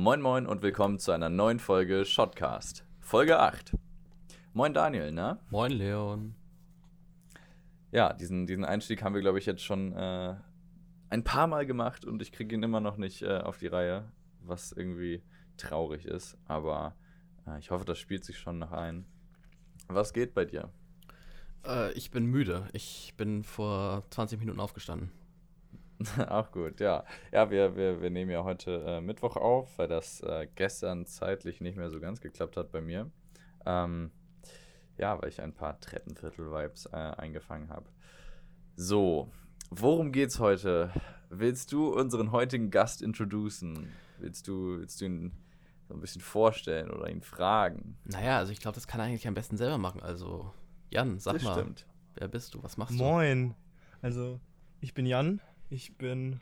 Moin Moin und willkommen zu einer neuen Folge Shotcast. Folge 8. Moin Daniel, ne? Moin Leon. Ja, diesen, diesen Einstieg haben wir, glaube ich, jetzt schon äh, ein paar Mal gemacht und ich kriege ihn immer noch nicht äh, auf die Reihe, was irgendwie traurig ist. Aber äh, ich hoffe, das spielt sich schon noch ein. Was geht bei dir? Äh, ich bin müde. Ich bin vor 20 Minuten aufgestanden. Auch gut, ja. Ja, wir, wir, wir nehmen ja heute äh, Mittwoch auf, weil das äh, gestern zeitlich nicht mehr so ganz geklappt hat bei mir. Ähm, ja, weil ich ein paar Treppenviertel-Vibes äh, eingefangen habe. So, worum geht's heute? Willst du unseren heutigen Gast introducen? Willst du, willst du ihn so ein bisschen vorstellen oder ihn fragen? Naja, also ich glaube, das kann er eigentlich am besten selber machen. Also, Jan, sag das mal, stimmt. wer bist du? Was machst Moin. Also, ich bin Jan. Ich bin,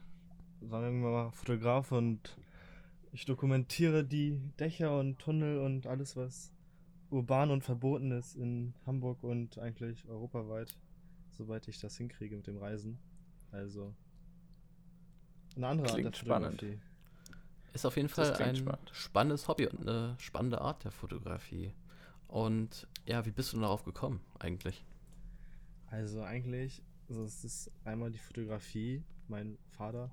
sagen wir mal, Fotograf und ich dokumentiere die Dächer und Tunnel und alles, was urban und verboten ist in Hamburg und eigentlich europaweit, soweit ich das hinkriege mit dem Reisen. Also, eine andere Klingt Art der spannend. Fotografie. Ist auf jeden Fall ein spannend. spannendes Hobby und eine spannende Art der Fotografie. Und ja, wie bist du darauf gekommen eigentlich? Also eigentlich, also es ist einmal die Fotografie. Mein Vater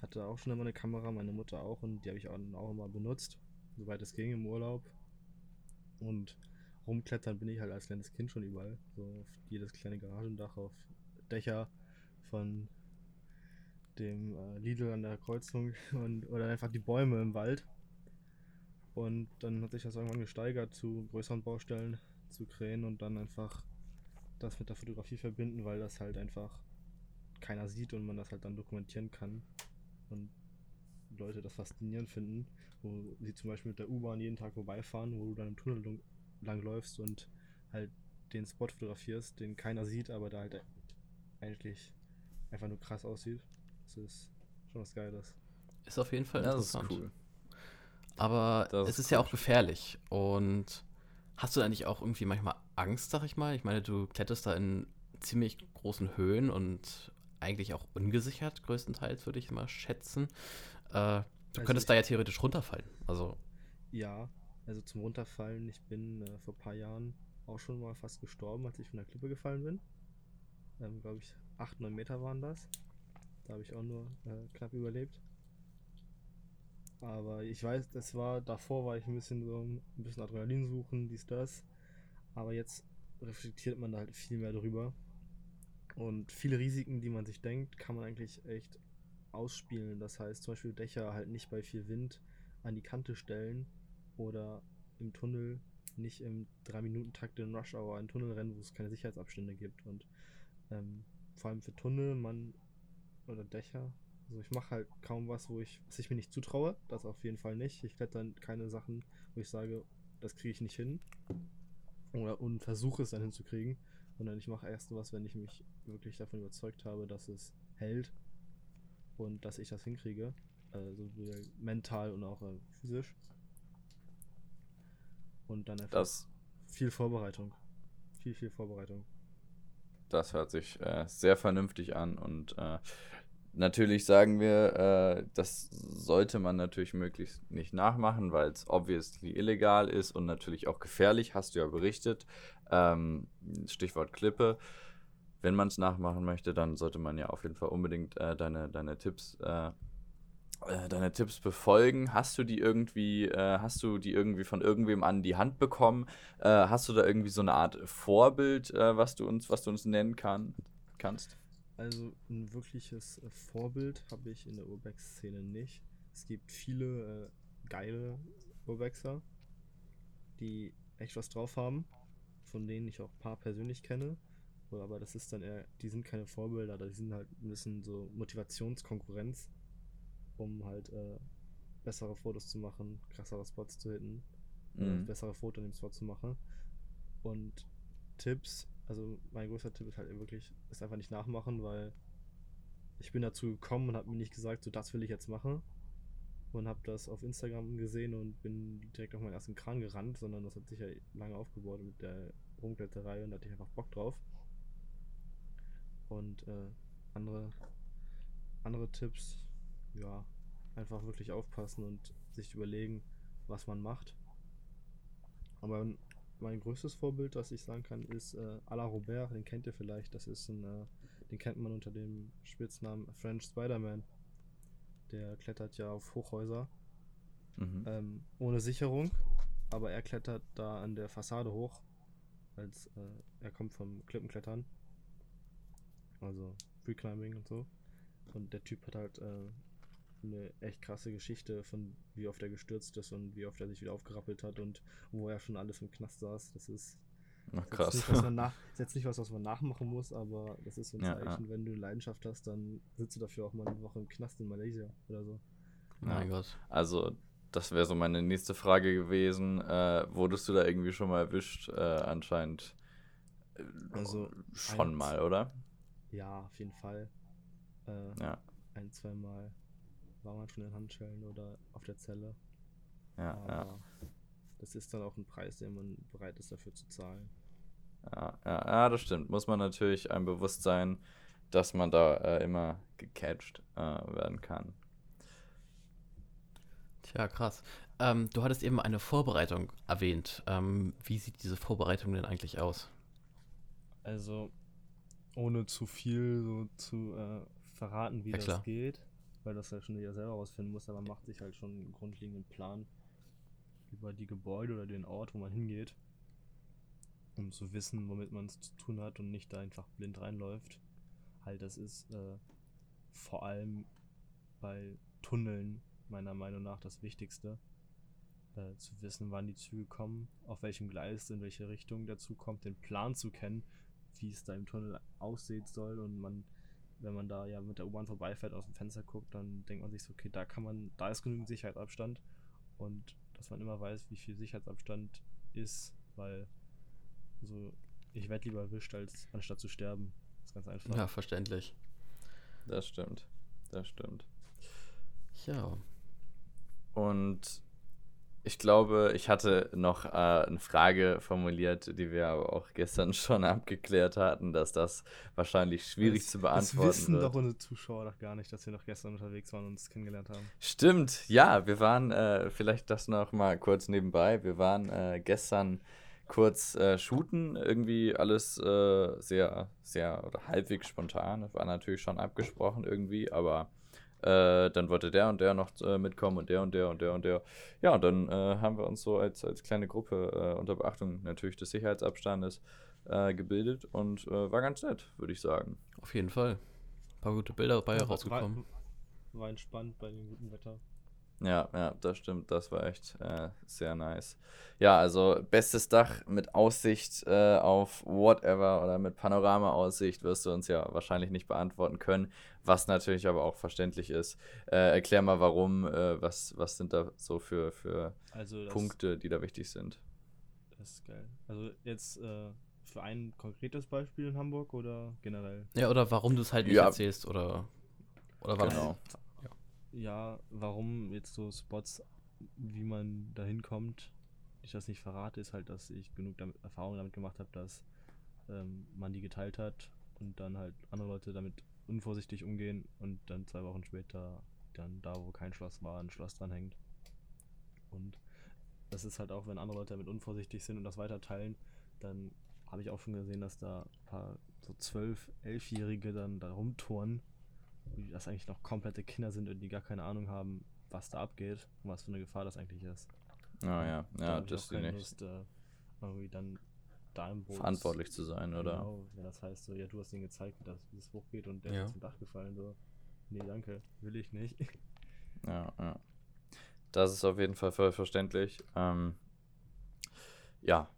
hatte auch schon immer eine Kamera, meine Mutter auch und die habe ich auch, auch immer benutzt, soweit es ging im Urlaub. Und rumklettern bin ich halt als kleines Kind schon überall. So auf jedes kleine Garagendach, auf Dächer von dem äh, Lidl an der Kreuzung und oder einfach die Bäume im Wald. Und dann hat sich das irgendwann gesteigert zu größeren Baustellen, zu Krähen und dann einfach das mit der Fotografie verbinden, weil das halt einfach keiner sieht und man das halt dann dokumentieren kann und Leute das faszinierend finden, wo sie zum Beispiel mit der U-Bahn jeden Tag vorbeifahren, wo du dann im Tunnel lang- langläufst und halt den Spot fotografierst, den keiner sieht, aber da halt eigentlich einfach nur krass aussieht. Das ist schon was Geiles. Ist auf jeden Fall Ja, das ist interessant. cool. Aber Das es ist ist ja gut. auch gefährlich. Und hast du da nicht auch irgendwie manchmal Angst, sag ich mal? Ich meine, du kletterst da in ziemlich großen Höhen und eigentlich auch ungesichert, größtenteils, würde ich mal schätzen. Äh, du Also könntest da ja theoretisch runterfallen. Also, Ja, also zum Runterfallen, ich bin äh, vor ein paar Jahren auch schon mal fast gestorben, als ich von der Klippe gefallen bin. Ähm, Glaube ich, 8, 9 Meter waren das. Da habe ich auch nur äh, knapp überlebt. Aber ich weiß, das war, davor war ich ein bisschen so ein bisschen Adrenalin suchen, dies, das. Aber jetzt reflektiert man da halt viel mehr drüber. Und viele Risiken, die man sich denkt, kann man eigentlich echt ausspielen. Das heißt zum Beispiel Dächer halt nicht bei viel Wind an die Kante stellen oder im Tunnel nicht im 3-Minuten-Takt in Rush Hour einen Tunnel rennen, wo es keine Sicherheitsabstände gibt. Und ähm, vor allem für Tunnel, man oder Dächer, also ich mache halt kaum was, wo ich, was ich mir nicht zutraue. Das auf jeden Fall nicht. Ich kletter keine Sachen, wo ich sage, das kriege ich nicht hin. Oder und versuche es dann hinzukriegen. Sondern ich mache erst was, wenn ich mich wirklich davon überzeugt habe, dass es hält und dass ich das hinkriege. Äh, sowohl mental und auch äh, physisch. Und dann einfach Das, viel Vorbereitung. Viel, viel Vorbereitung. das hört sich äh, sehr vernünftig an und äh, natürlich sagen wir, äh, das sollte man natürlich möglichst nicht nachmachen, weil es obviously illegal ist und natürlich auch gefährlich, hast du ja berichtet. Ähm, Stichwort Klippe. Wenn man es nachmachen möchte, dann sollte man ja auf jeden Fall unbedingt äh, deine, deine Tipps äh, äh, deine Tipps befolgen. Hast du die irgendwie, äh, hast du die irgendwie von irgendwem an die Hand bekommen? Äh, hast du da irgendwie so eine Art Vorbild, äh, was du uns, was du uns nennen kann, kannst? Also ein wirkliches äh, Vorbild habe ich in der Urbex-Szene nicht. Es gibt viele äh, geile Urbexer, die echt was drauf haben, von denen ich auch ein paar persönlich kenne. Aber das ist dann eher, die sind keine Vorbilder, die sind halt ein bisschen so Motivationskonkurrenz, um halt äh, bessere Fotos zu machen, krassere Spots zu hitten, äh, Mhm. bessere Fotos in dem Spot zu machen. Und Tipps, also mein größter Tipp ist halt wirklich, ist einfach nicht nachmachen, weil ich bin dazu gekommen und habe mir nicht gesagt, so das will ich jetzt machen. Und habe das auf Instagram gesehen und bin direkt auf meinen ersten Kran gerannt, sondern das hat sich ja lange aufgebaut mit der Rumkletterei und da hatte ich einfach Bock drauf. Und äh, andere, andere Tipps, ja, einfach wirklich aufpassen und sich überlegen, was man macht. Aber mein größtes Vorbild, was ich sagen kann, ist äh, Alain Robert, den kennt ihr vielleicht. Das ist ein, äh, den kennt man unter dem Spitznamen French Spider-Man. Der klettert ja auf Hochhäuser Mhm. ähm, ohne Sicherung, aber er klettert da an der Fassade hoch, als äh, er kommt vom Klippenklettern. Also Freeclimbing und so. Und der Typ hat halt äh, eine echt krasse Geschichte von wie oft er gestürzt ist und wie oft er sich wieder aufgerappelt hat und wo er schon alles im Knast saß. Das ist Ach, jetzt krass. nicht, was man nach, ist jetzt nicht was, was man nachmachen muss, aber das ist so ein Ja, Zeichen, wenn du eine Leidenschaft hast, dann sitzt du dafür auch mal eine Woche im Knast in Malaysia oder so. Mein Gott. Also, das wäre so meine nächste Frage gewesen. Äh, wurdest du da irgendwie schon mal erwischt? Äh, anscheinend äh, Also, schon eins- mal, oder? Ja, auf jeden Fall. Äh, Ja, ein, zweimal war man schon in Handschellen oder auf der Zelle. ja, aber ja. das ist dann auch ein Preis, den man bereit ist dafür zu zahlen. Ja, ja, ja, das stimmt. Muss man natürlich einem bewusst sein, dass man da äh, immer gecatcht äh, werden kann. Tja, krass. Ähm, du hattest eben eine Vorbereitung erwähnt. Ähm, wie sieht diese Vorbereitung denn eigentlich aus? Also, ohne zu viel so zu äh, verraten, wie Ja, das geht, weil das ja schon jeder selber rausfinden muss, aber man macht sich halt schon einen grundlegenden Plan über die Gebäude oder den Ort, wo man hingeht, um zu wissen, womit man es zu tun hat und nicht da einfach blind reinläuft. Halt, das ist äh, vor allem bei Tunneln meiner Meinung nach das Wichtigste. Äh, zu wissen, wann die Züge kommen, auf welchem Gleis, in welche Richtung der Zug kommt, den Plan zu kennen, wie es da im Tunnel aussehen soll und man, wenn man da ja mit der U-Bahn vorbeifährt, aus dem Fenster guckt, dann denkt man sich so, okay, da kann man, da ist genügend Sicherheitsabstand und dass man immer weiß, wie viel Sicherheitsabstand ist, weil so, ich werde lieber erwischt, als anstatt zu sterben. Das ist ganz einfach. Ja, verständlich. Das stimmt. Das stimmt. Ja. Und ich glaube, ich hatte noch äh, eine Frage formuliert, die wir aber auch gestern schon abgeklärt hatten, dass das wahrscheinlich schwierig das, zu beantworten Das wissen wird. doch unsere Zuschauer doch gar nicht, dass wir noch gestern unterwegs waren und uns kennengelernt haben. Stimmt, ja, wir waren, äh, vielleicht das noch mal kurz nebenbei, wir waren äh, gestern kurz äh, shooten, irgendwie alles äh, sehr, sehr oder halbwegs spontan, das war natürlich schon abgesprochen irgendwie, aber äh, dann wollte der und der noch äh, mitkommen und der und der und der und der. Ja, und dann äh, haben wir uns so als, als kleine Gruppe äh, unter Beachtung natürlich des Sicherheitsabstandes äh, gebildet und äh, war ganz nett, würde ich sagen. Auf jeden Fall. Ein paar gute Bilder dabei Ja, rausgekommen. War, war entspannt bei dem guten Wetter. Ja, ja, das stimmt. Das war echt äh, sehr nice. Ja, also bestes Dach mit Aussicht äh, auf whatever oder mit Panorama-Aussicht wirst du uns ja wahrscheinlich nicht beantworten können, was natürlich aber auch verständlich ist. Äh, erklär mal, warum, äh, was, was sind da so für, für Also das, Punkte, die da wichtig sind. Das ist geil. Also jetzt äh, für ein konkretes Beispiel in Hamburg oder generell? Ja, oder warum du es halt nicht Ja. erzählst oder, oder warum. Genau. Ja, warum jetzt so Spots, wie man da hinkommt, ich das nicht verrate, ist halt, dass ich genug damit, Erfahrung damit gemacht habe, dass ähm, man die geteilt hat und dann halt andere Leute damit unvorsichtig umgehen und dann zwei Wochen später dann da, wo kein Schloss war, ein Schloss dranhängt. Und das ist halt auch, wenn andere Leute damit unvorsichtig sind und das weiter teilen, dann habe ich auch schon gesehen, dass da ein paar so zwölf, elfjährige dann da rumtouren, das eigentlich noch komplette Kinder sind und die gar keine Ahnung haben, was da abgeht und was für eine Gefahr das eigentlich ist. Oh ja, ja, das ist nicht Lust, äh, irgendwie dann da im Boot verantwortlich zu sein, oder? Genau, wenn das heißt, so, ja, du hast denen gezeigt, wie das, wie das hochgeht und der Ja. ist zum Dach gefallen, so. Nee, danke, will ich nicht. Ja, ja. Das ist auf jeden Fall voll verständlich. Ähm, ja,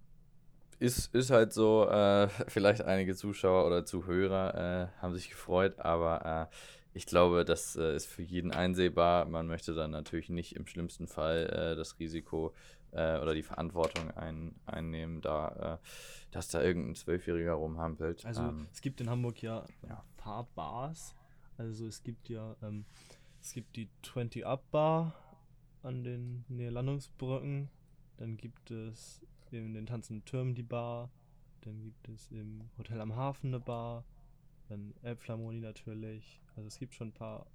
ist, ist halt so, äh, vielleicht einige Zuschauer oder Zuhörer äh, haben sich gefreut, aber äh, ich glaube, das äh, ist für jeden einsehbar. Man möchte dann natürlich nicht im schlimmsten Fall äh, das Risiko äh, oder die Verantwortung ein, einnehmen, da, äh, dass da irgendein Zwölfjähriger rumhampelt. Also ähm, es gibt in Hamburg ja ja. ein paar Bars. Also es gibt ja, ähm, es gibt die 20 Up Bar an den Nähe Landungsbrücken. Dann gibt es in den tanzenden Türmen die Bar. Dann gibt es im Hotel am Hafen eine Bar. Dann Elbphilharmonie natürlich. Also es gibt schon ein paar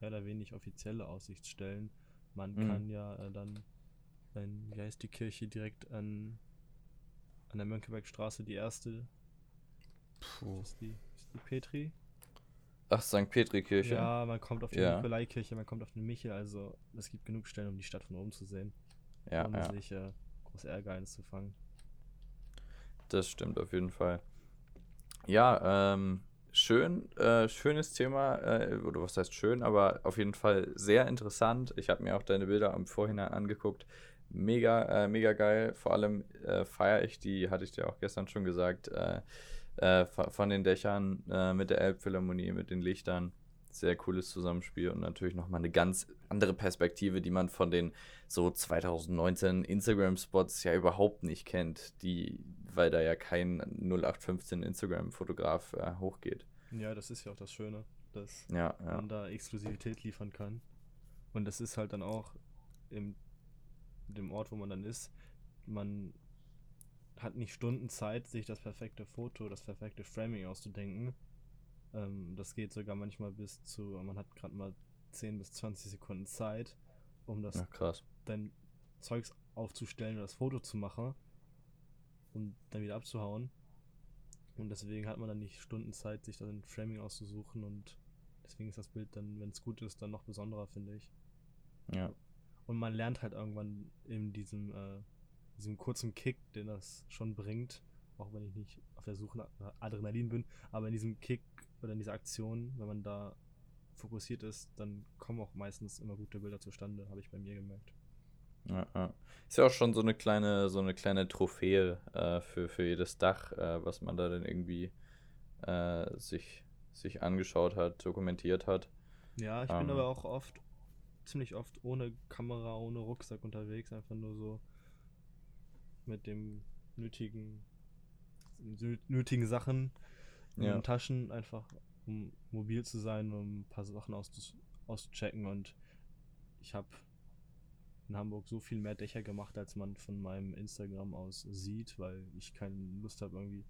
ja oder wenig offizielle Aussichtsstellen, Man Mhm. kann ja äh, dann, in, wie heißt die Kirche, direkt an, an der Mönckebergstraße, die erste. Puh. Ist die, ist die Petri? Ach, St. Petri-Kirche. Ja, man kommt auf die Ja. Nikolaikirche, man kommt auf den Michel, also es gibt genug Stellen, um die Stadt von oben zu sehen, ja, ohne ja. sich äh, groß Ärger einzufangen. Das stimmt auf jeden Fall. Ja, ähm, schön, äh, schönes Thema, äh, oder was heißt schön, aber auf jeden Fall sehr interessant. Ich habe mir auch deine Bilder im Vorhinein angeguckt. Mega, äh, mega geil. Vor allem äh, feiere ich die, hatte ich dir auch gestern schon gesagt, äh, äh, von den Dächern mit der Elbphilharmonie, mit den Lichtern. Sehr cooles Zusammenspiel und natürlich nochmal eine ganz andere Perspektive, die man von den so 2019 Instagram-Spots ja überhaupt nicht kennt, die, weil da ja kein 0815 Instagram-Fotograf äh, hochgeht. Ja, das ist ja auch das Schöne, dass Ja, ja. man da Exklusivität liefern kann. Und das ist halt dann auch im dem Ort, wo man dann ist, man hat nicht Stunden Zeit, sich das perfekte Foto, das perfekte Framing auszudenken. Ähm, das geht sogar manchmal bis zu, man hat gerade mal 10 bis 20 Sekunden Zeit, um das krass. dein Zeugs aufzustellen oder das Foto zu machen und dann wieder abzuhauen. Und deswegen hat man dann nicht Stunden Zeit, sich dann ein Framing auszusuchen und deswegen ist das Bild dann, wenn es gut ist, dann noch besonderer, finde ich. Ja. Und man lernt halt irgendwann in diesem, äh, diesem kurzen Kick, den das schon bringt, auch wenn ich nicht auf der Suche nach Adrenalin bin, aber in diesem Kick oder in dieser Aktion, wenn man da fokussiert ist, dann kommen auch meistens immer gute Bilder zustande, habe ich bei mir gemerkt. Ja, ja. Ist ja auch schon so eine kleine, so eine kleine Trophäe äh, für, für jedes Dach, äh, was man da dann irgendwie äh, sich, sich angeschaut hat, dokumentiert hat. Ja, ich Ähm. bin aber auch oft, ziemlich oft ohne Kamera, ohne Rucksack unterwegs, einfach nur so mit dem nötigen, nö- nötigen Sachen in Ja. den Taschen, einfach um mobil zu sein, um ein paar Sachen auszuchecken und ich habe in Hamburg so viel mehr Dächer gemacht, als man von meinem Instagram aus sieht, weil ich keine Lust habe, irgendwie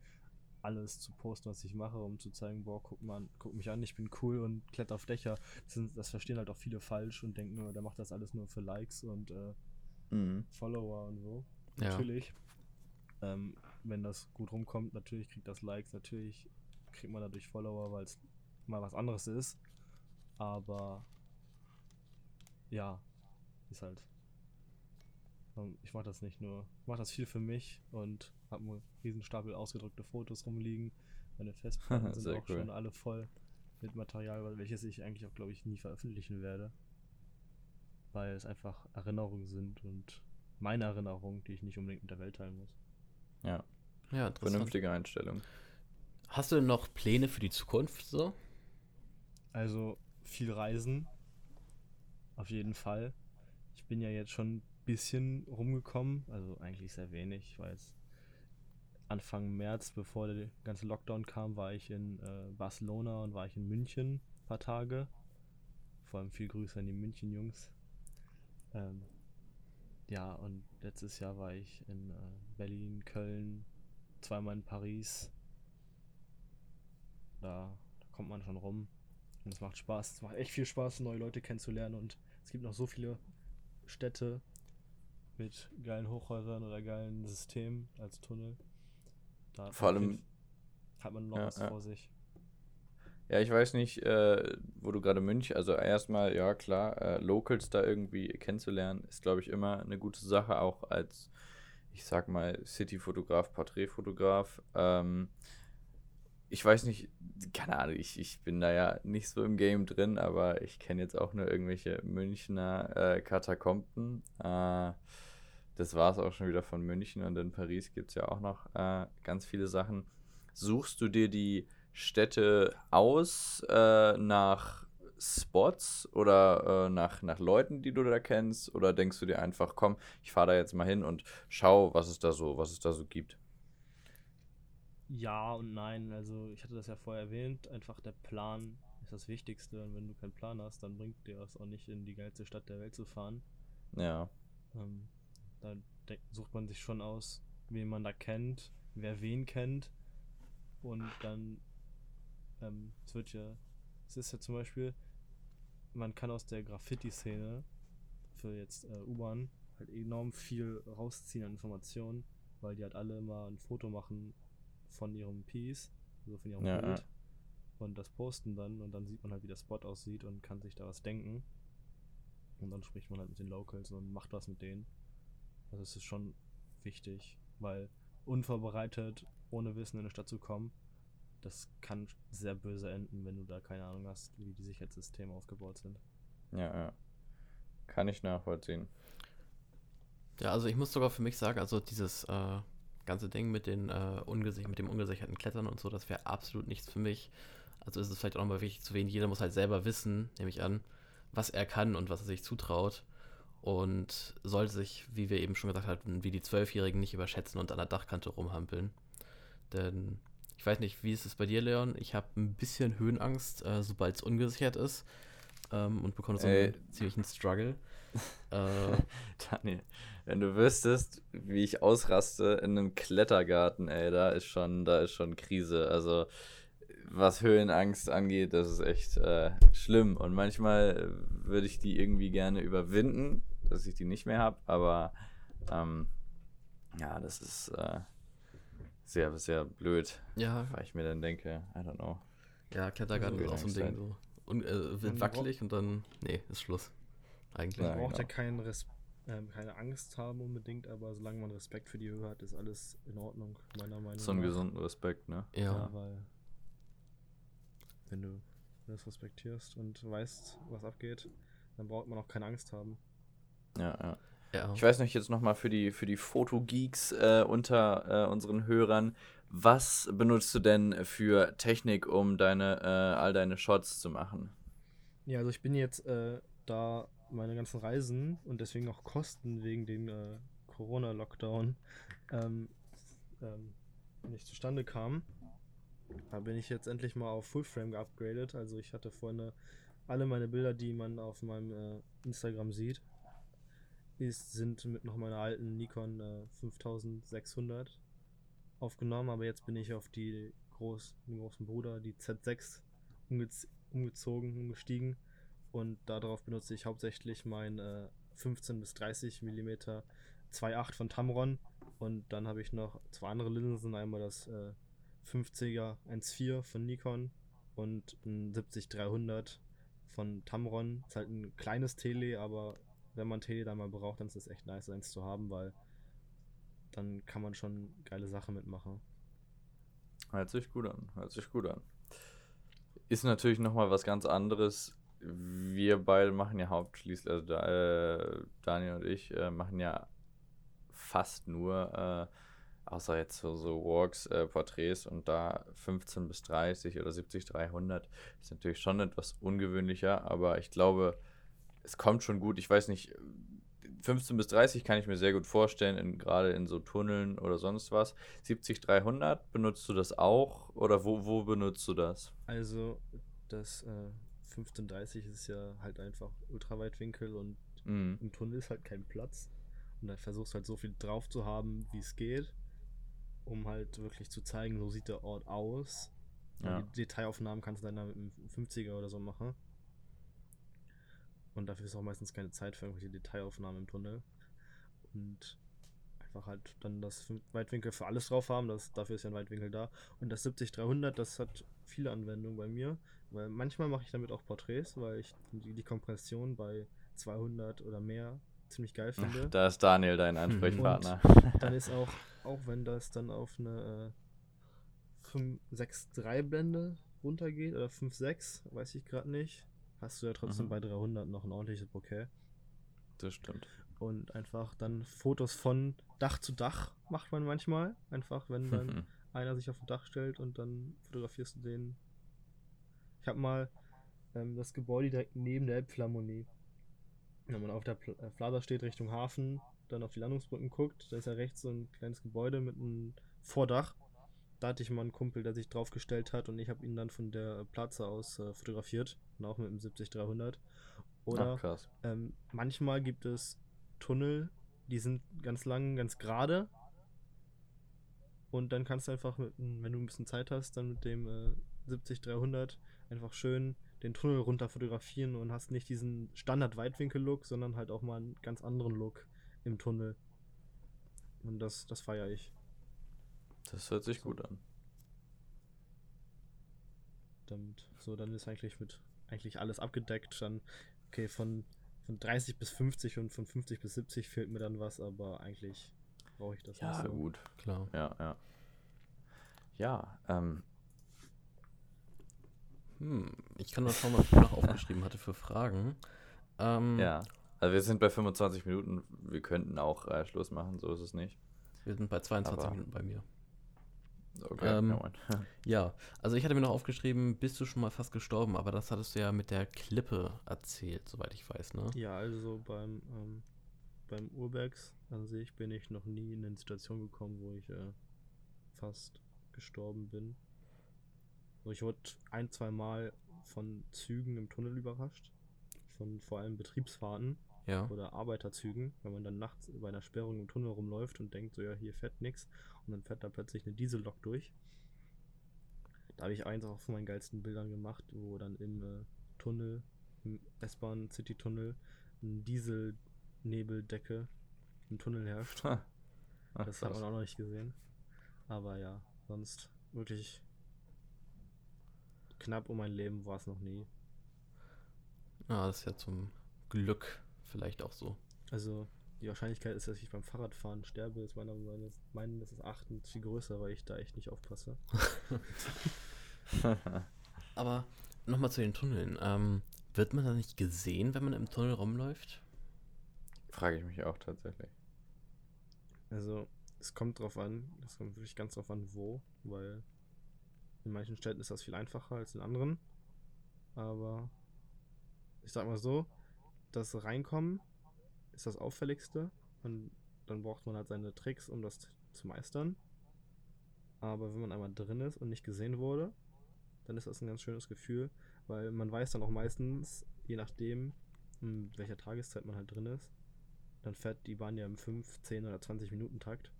alles zu posten, was ich mache, um zu zeigen, boah, guck mal, guck mich an, ich bin cool und kletter auf Dächer. Das, sind, das verstehen halt auch viele falsch und denken nur, der macht das alles nur für Likes und äh, Mhm. Follower und so. Ja. Natürlich. Ähm, wenn das gut rumkommt, natürlich kriegt das Likes, natürlich kriegt man dadurch Follower, weil es mal was anderes ist. Aber ja, ist halt. Ich mache das nicht nur. Ich mache das viel für mich und habe einen riesen Stapel ausgedruckte Fotos rumliegen. Meine Festplatten sind auch cool. schon alle voll mit Material, welches ich eigentlich auch, glaube ich, nie veröffentlichen werde. Weil es einfach Erinnerungen sind und meine Erinnerungen, die ich nicht unbedingt mit der Welt teilen muss. Ja, Ja, vernünftige Einstellung. Hast du denn noch Pläne für die Zukunft so? Also viel Reisen. Auf jeden Fall. Ich bin ja jetzt schon bisschen rumgekommen. Also eigentlich sehr wenig. Ich war jetzt Anfang März, bevor der ganze Lockdown kam, war ich in äh, Barcelona und war ich in München ein paar Tage. Vor allem viel Grüße an die München-Jungs. Ähm, ja, und letztes Jahr war ich in äh, Berlin, Köln, zweimal in Paris. Da, da kommt man schon rum. Und es macht Spaß. Es macht echt viel Spaß, neue Leute kennenzulernen. Und es gibt noch so viele Städte mit geilen Hochhäusern oder geilen Systemen als Tunnel. Da Vor allem- hat man noch Ja, was ja. vor sich. Ja, ich weiß nicht, äh, wo du gerade München, also erstmal, ja klar, äh, Locals da irgendwie kennenzulernen, ist, glaube ich, immer eine gute Sache, auch als, ich sag mal, City-Fotograf, Porträtfotograf. Ähm, ich weiß nicht, keine Ahnung, ich, ich bin da ja nicht so im Game drin, aber ich kenne jetzt auch nur irgendwelche Münchner äh, Katakomben. Äh, das war es auch schon wieder von München und in Paris gibt es ja auch noch äh, ganz viele Sachen. Suchst du dir die Städte aus äh, nach Spots oder äh, nach, nach Leuten, die du da kennst? Oder denkst du dir einfach, komm, ich fahre da jetzt mal hin und schau, was es da so, was es da so gibt? Ja und nein. Also ich hatte das ja vorher erwähnt. Einfach der Plan ist das Wichtigste. Und wenn du keinen Plan hast, dann bringt dir das auch nicht in die geilste Stadt der Welt zu fahren. Ja. Ähm, da sucht man sich schon aus, wen man da kennt, wer wen kennt. Und dann, ähm, es wird ja, es ist ja zum Beispiel, man kann aus der Graffiti-Szene für jetzt äh, U-Bahn halt enorm viel rausziehen an Informationen, weil die halt alle immer ein Foto machen von ihrem Piece, also von ihrem Ja, Bild. ja. Und das posten dann und dann sieht man halt, wie der Spot aussieht und kann sich da was denken. Und dann spricht man halt mit den Locals und macht was mit denen. Also es ist schon wichtig, weil unvorbereitet, ohne Wissen in eine Stadt zu kommen, das kann sehr böse enden, wenn du da keine Ahnung hast, wie die Sicherheitssysteme aufgebaut sind. Ja, ja. Kann ich nachvollziehen. Ja, also ich muss sogar für mich sagen, also dieses äh, ganze Ding mit, den, äh, ungesich mit dem ungesicherten Klettern und so, das wäre absolut nichts für mich. Also ist es vielleicht auch nochmal wichtig zu erwähnen, jeder muss halt selber wissen, nehme ich an, was er kann und was er sich zutraut. Und sollte sich, wie wir eben schon gesagt hatten, wie die Zwölfjährigen nicht überschätzen und an der Dachkante rumhampeln. Denn ich weiß nicht, wie ist es bei dir, Leon? Ich habe ein bisschen Höhenangst, äh, sobald es ungesichert ist. Ähm, und bekomme so Ey. einen ziemlichen Struggle. äh, Daniel, wenn du wüsstest, wie ich ausraste in einem Klettergarten, ey, da ist schon, da ist schon Krise. Also, was Höhenangst angeht, das ist echt äh, schlimm. Und manchmal äh, würde ich die irgendwie gerne überwinden, dass ich die nicht mehr habe, aber ähm, ja, das ist äh, sehr, sehr blöd, ja, weil ich mir dann denke, I don't know. Ja, Klettergarten ist auch so ein Ding. So. Und, äh, wird wackelig und dann, nee, ist Schluss. Eigentlich. Man Ja, braucht ja genau. keinen Res ähm, keine Angst haben unbedingt, aber solange man Respekt für die Höhe hat, ist alles in Ordnung, meiner Meinung So einen nach. gesunden Respekt, ne? Ja. Ja, weil wenn du das respektierst und weißt, was abgeht, dann braucht man auch keine Angst haben. Ja, ja. ja. Ich weiß nicht, jetzt nochmal für die, für die Fotogeeks äh, unter äh, unseren Hörern. Was benutzt du denn für Technik, um deine, äh, all deine Shots zu machen? Ja, also ich bin jetzt äh, da meine ganzen Reisen und deswegen auch Kosten wegen dem äh, Corona-Lockdown ähm, ähm, nicht zustande kamen. Da bin ich jetzt endlich mal auf Fullframe geupgradet. Also ich hatte vorhin alle meine Bilder, die man auf meinem äh, Instagram sieht, ist, sind mit noch meiner alten Nikon äh, 5600 aufgenommen, aber jetzt bin ich auf die groß, den großen Bruder, die Z6 umgez umgezogen, umgestiegen. Und darauf benutze ich hauptsächlich mein äh, 15 bis 30 mm 2.8 von Tamron. Und dann habe ich noch zwei andere Linsen, einmal das äh, 50er 1.4 von Nikon und ein 70-300 von Tamron. Ist halt ein kleines Tele, aber wenn man Tele da mal braucht, dann ist es echt nice, eins zu haben, weil dann kann man schon geile Sachen mitmachen. Hört sich gut an, hört sich gut an. Ist natürlich nochmal was ganz anderes. Wir beide machen ja hauptschließlich, also da, äh, Daniel und ich äh, machen ja fast nur, äh, außer jetzt so, so Walks, äh, Porträts und da 15 bis 30 oder 70, 300 ist natürlich schon etwas ungewöhnlicher, aber ich glaube, es kommt schon gut. Ich weiß nicht, 15 bis 30 kann ich mir sehr gut vorstellen, in, gerade in so Tunneln oder sonst was. 70, 300, benutzt du das auch oder wo, wo benutzt du das? Also das äh, 1530 ist ja halt einfach Ultraweitwinkel und Mhm. im Tunnel ist halt kein Platz. Und dann versuchst du halt so viel drauf zu haben, wie es geht, um halt wirklich zu zeigen, so sieht der Ort aus. Ja. Die Detailaufnahmen kannst du dann da mit einem 50er oder so machen. Und dafür ist auch meistens keine Zeit für irgendwelche Detailaufnahmen im Tunnel. Und einfach halt dann das Weitwinkel für alles drauf haben, das, dafür ist ja ein Weitwinkel da. Und das 70-300, das hat viele Anwendungen bei mir, weil manchmal mache ich damit auch Porträts, weil ich die, die Kompression bei 200 oder mehr ziemlich geil finde. Da ist Daniel dein Ansprechpartner. dann ist auch, auch wenn das dann auf eine äh, 5.6.3 Blende runtergeht oder 5.6, weiß ich gerade nicht, hast du ja trotzdem Mhm. bei 300 noch ein ordentliches Bokeh. Das stimmt. Und einfach dann Fotos von Dach zu Dach macht man manchmal. Einfach, wenn dann einer sich auf ein Dach stellt und dann fotografierst du den. Ich habe mal ähm, das Gebäude direkt neben der Elbphilharmonie. Wenn man auf der Pl äh, Plaza steht Richtung Hafen, dann auf die Landungsbrücken guckt, da ist ja rechts so ein kleines Gebäude mit einem Vordach. Da hatte ich mal einen Kumpel, der sich draufgestellt hat und ich habe ihn dann von der Plaza aus äh, fotografiert. Und auch mit dem 70-300. Oder Ach, ähm, manchmal gibt es Tunnel, die sind ganz lang, ganz gerade. Und dann kannst du einfach, mit, wenn du ein bisschen Zeit hast, dann mit dem äh, 70-300 einfach schön den Tunnel runter fotografieren und hast nicht diesen Standard-Weitwinkel-Look, sondern halt auch mal einen ganz anderen Look im Tunnel. Und das, das feiere ich. Das hört sich gut an. Damit, so, dann ist eigentlich mit eigentlich alles abgedeckt. Dann, okay, von, von 30 bis 50 und von 50 bis 70 fehlt mir dann was, aber eigentlich brauche ich das Ja, nicht so. gut. Klar. Ja, ja. Ja, ähm, Hm, ich kann mal schauen, was ich noch aufgeschrieben hatte für Fragen. Ähm, ja. Also wir sind bei 25 Minuten. Wir könnten auch äh, Schluss machen, so ist es nicht. Wir sind bei 22 Aber- Minuten bei mir. Okay, Ähm, ja, also ich hatte mir noch aufgeschrieben, bist du schon mal fast gestorben, aber das hattest du ja mit der Klippe erzählt, soweit ich weiß, ne? Ja, also beim, ähm, beim Urbex an sich bin ich noch nie in eine Situation gekommen, wo ich äh, fast gestorben bin. Also ich wurde ein, zwei Mal von Zügen im Tunnel überrascht. Von vor allem Betriebsfahrten Ja. oder Arbeiterzügen, wenn man dann nachts bei einer Sperrung im Tunnel rumläuft und denkt, so ja, hier fährt nix und dann fährt da plötzlich eine Diesellok durch. Da habe ich eins auch von meinen geilsten Bildern gemacht, wo dann im äh, Tunnel, im S-Bahn City-Tunnel, eine Dieselnebeldecke im Tunnel herrscht. Ach, Das hat man auch noch nicht gesehen. Aber ja, sonst wirklich knapp um mein Leben war es noch nie. Ah, das ist ja zum Glück vielleicht auch so. Also die Wahrscheinlichkeit ist, dass ich beim Fahrradfahren sterbe, ist meiner meines, meines Erachtens viel größer, weil ich da echt nicht aufpasse. Aber nochmal zu den Tunneln. Ähm, wird man da nicht gesehen, wenn man im Tunnel rumläuft? Frage ich mich auch tatsächlich. Also es kommt drauf an, es kommt wirklich ganz drauf an, wo, weil in manchen Städten ist das viel einfacher als in anderen. Aber ich sag mal so, das Reinkommen ist das Auffälligste und dann braucht man halt seine Tricks, um das zu meistern. Aber wenn man einmal drin ist und nicht gesehen wurde, dann ist das ein ganz schönes Gefühl, weil man weiß dann auch meistens, je nachdem, in welcher Tageszeit man halt drin ist, dann fährt die Bahn ja im 5, 10 oder 20 Minuten Takt.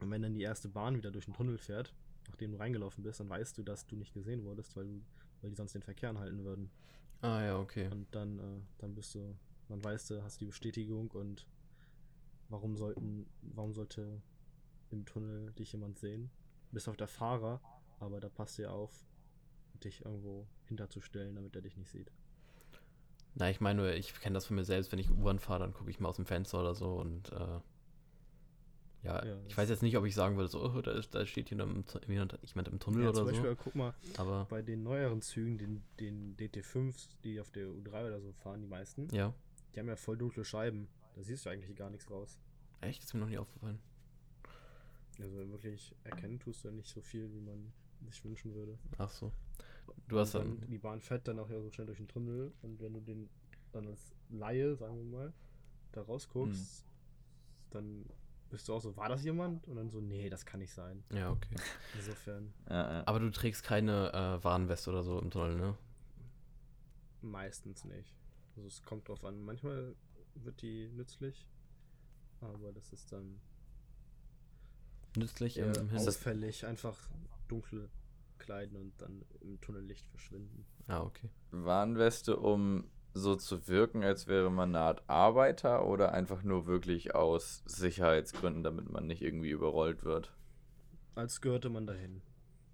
Und wenn dann die erste Bahn wieder durch den Tunnel fährt, nachdem du reingelaufen bist, dann weißt du, dass du nicht gesehen wurdest, weil, du, weil die sonst den Verkehr anhalten würden. Ah ja, okay. Und dann, äh, dann bist du, dann weißt du, hast die Bestätigung und warum sollten, warum sollte im Tunnel dich jemand sehen? Bist auf der Fahrer, aber da passt dir auf, dich irgendwo hinterzustellen, damit er dich nicht sieht. Na, ich meine, nur, ich kenne das von mir selbst, wenn ich U-Bahn fahre, dann gucke ich mal aus dem Fenster oder so und äh, ja, Ja, ich das- weiß jetzt nicht, ob ich sagen würde, so, oh, da, ist, da steht jemand im, Tu- jemand, jemand im Tunnel Ja, oder zum Beispiel, so. äh, guck mal, Aber bei den neueren Zügen, den, den DT5s, die auf der U3 oder so fahren, die meisten, ja, die haben ja voll dunkle Scheiben. Da siehst du eigentlich gar nichts raus. echt, ist mir noch nie aufgefallen. Also wirklich erkennen tust du nicht so viel, wie man sich wünschen würde. Ach so. Du hast Und dann, Die Bahn fährt dann auch ja so schnell durch den Tunnel und wenn du den dann als Laie, sagen wir mal, da rausguckst, Hm. dann bist du auch so, war das jemand? Und dann so, nee, das kann nicht sein. ja, okay. Insofern Ja, ja. Aber du trägst keine äh, Warnweste oder so im Tunnel, ne? meistens nicht. Also es kommt drauf an. Manchmal wird die nützlich, aber das ist dann Nützlich im, im Hin auffällig, einfach dunkel kleiden und dann im Tunnellicht verschwinden. Ah, okay. Warnweste, um so zu wirken, als wäre man eine Art Arbeiter oder einfach nur wirklich aus Sicherheitsgründen, damit man nicht irgendwie überrollt wird? Als gehörte man dahin.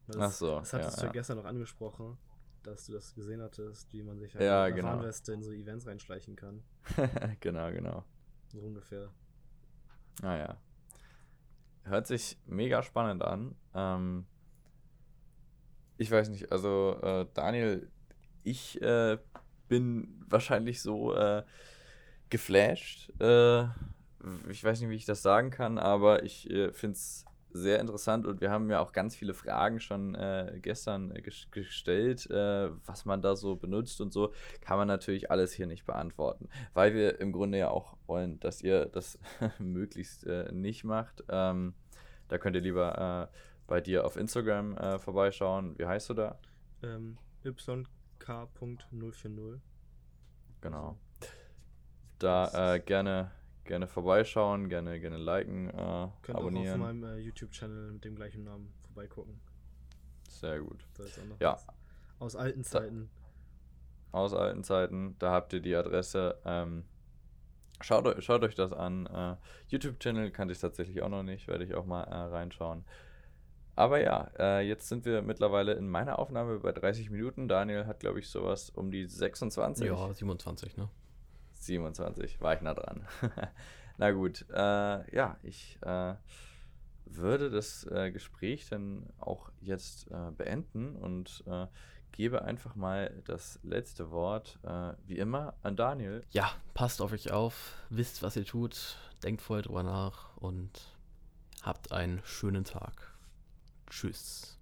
Das, Ach so, Das hattest ja, du ja. gestern noch angesprochen, dass du das gesehen hattest, wie man sich Ja, mit einer genau. Warnweste in so Events reinschleichen kann. genau, genau. So ungefähr. Naja. Hört sich mega spannend an. Ähm, ich weiß nicht, also äh, Daniel, ich äh, bin wahrscheinlich so äh, geflasht. Äh, ich weiß nicht, wie ich das sagen kann, aber ich äh, finde es sehr interessant und wir haben ja auch ganz viele Fragen schon äh, gestern äh, ges gestellt, äh, was man da so benutzt und so, kann man natürlich alles hier nicht beantworten, weil wir im Grunde ja auch wollen, dass ihr das möglichst äh, nicht macht. Ähm, da könnt ihr lieber äh, bei dir auf Instagram äh, vorbeischauen. Wie heißt du da? Ähm, YK.040. Genau. Da äh, gerne, gerne vorbeischauen, gerne, gerne liken, äh, Könnt auch auf abonnieren. meinem äh, YouTube-Channel mit dem gleichen Namen vorbeigucken. Sehr gut. Da Ja. Aus alten Da- Zeiten. aus alten Zeiten. Da habt ihr die Adresse. Ähm, schaut, schaut euch das an. Äh, YouTube-Channel kannte ich tatsächlich auch noch nicht, werde ich auch mal äh, reinschauen. Aber ja, äh, jetzt sind wir mittlerweile in meiner Aufnahme bei 30 Minuten. Daniel hat, glaube ich, sowas um die 26. Ja, 27, ne? 27, war ich nah dran. Na gut, äh, ja, ich äh, würde das äh, Gespräch dann auch jetzt äh, beenden und äh, gebe einfach mal das letzte Wort, wie immer, an Daniel. Ja, passt auf euch auf, wisst, was ihr tut, denkt vorher drüber nach und habt einen schönen Tag. Tschüss.